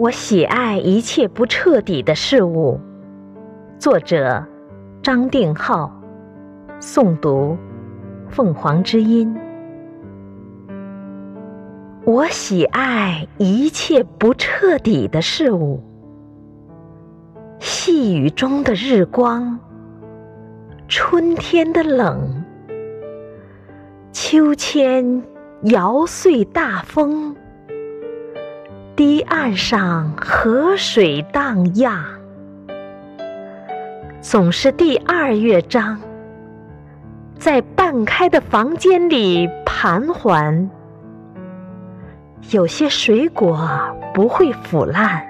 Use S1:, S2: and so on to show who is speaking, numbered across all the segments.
S1: 我喜爱一切不彻底的事物。作者：张定浩。诵读：凤凰之音。我喜爱一切不彻底的事物。细雨中的日光，春天的冷，秋千摇碎大风。堤岸上河水荡漾，总是第二乐章，在半开的房间里盘桓。有些水果不会腐烂，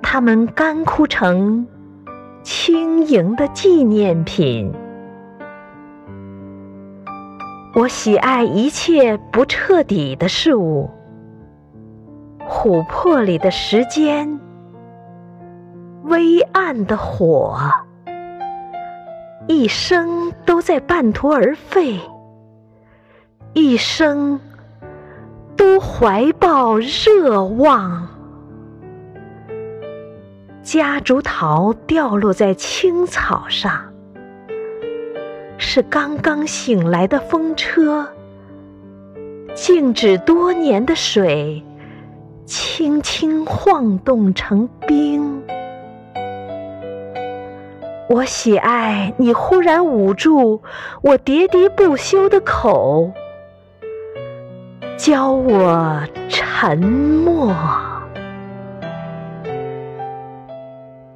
S1: 它们干枯成轻盈的纪念品。我喜爱一切不彻底的事物。琥珀里的时间，微暗的火，一生都在半途而废，一生都怀抱热望。夹竹桃掉落在青草上，是刚刚醒来的风车，静止多年的水。轻轻晃动成冰，我喜爱你忽然捂住我喋喋不休的口，教我沉默。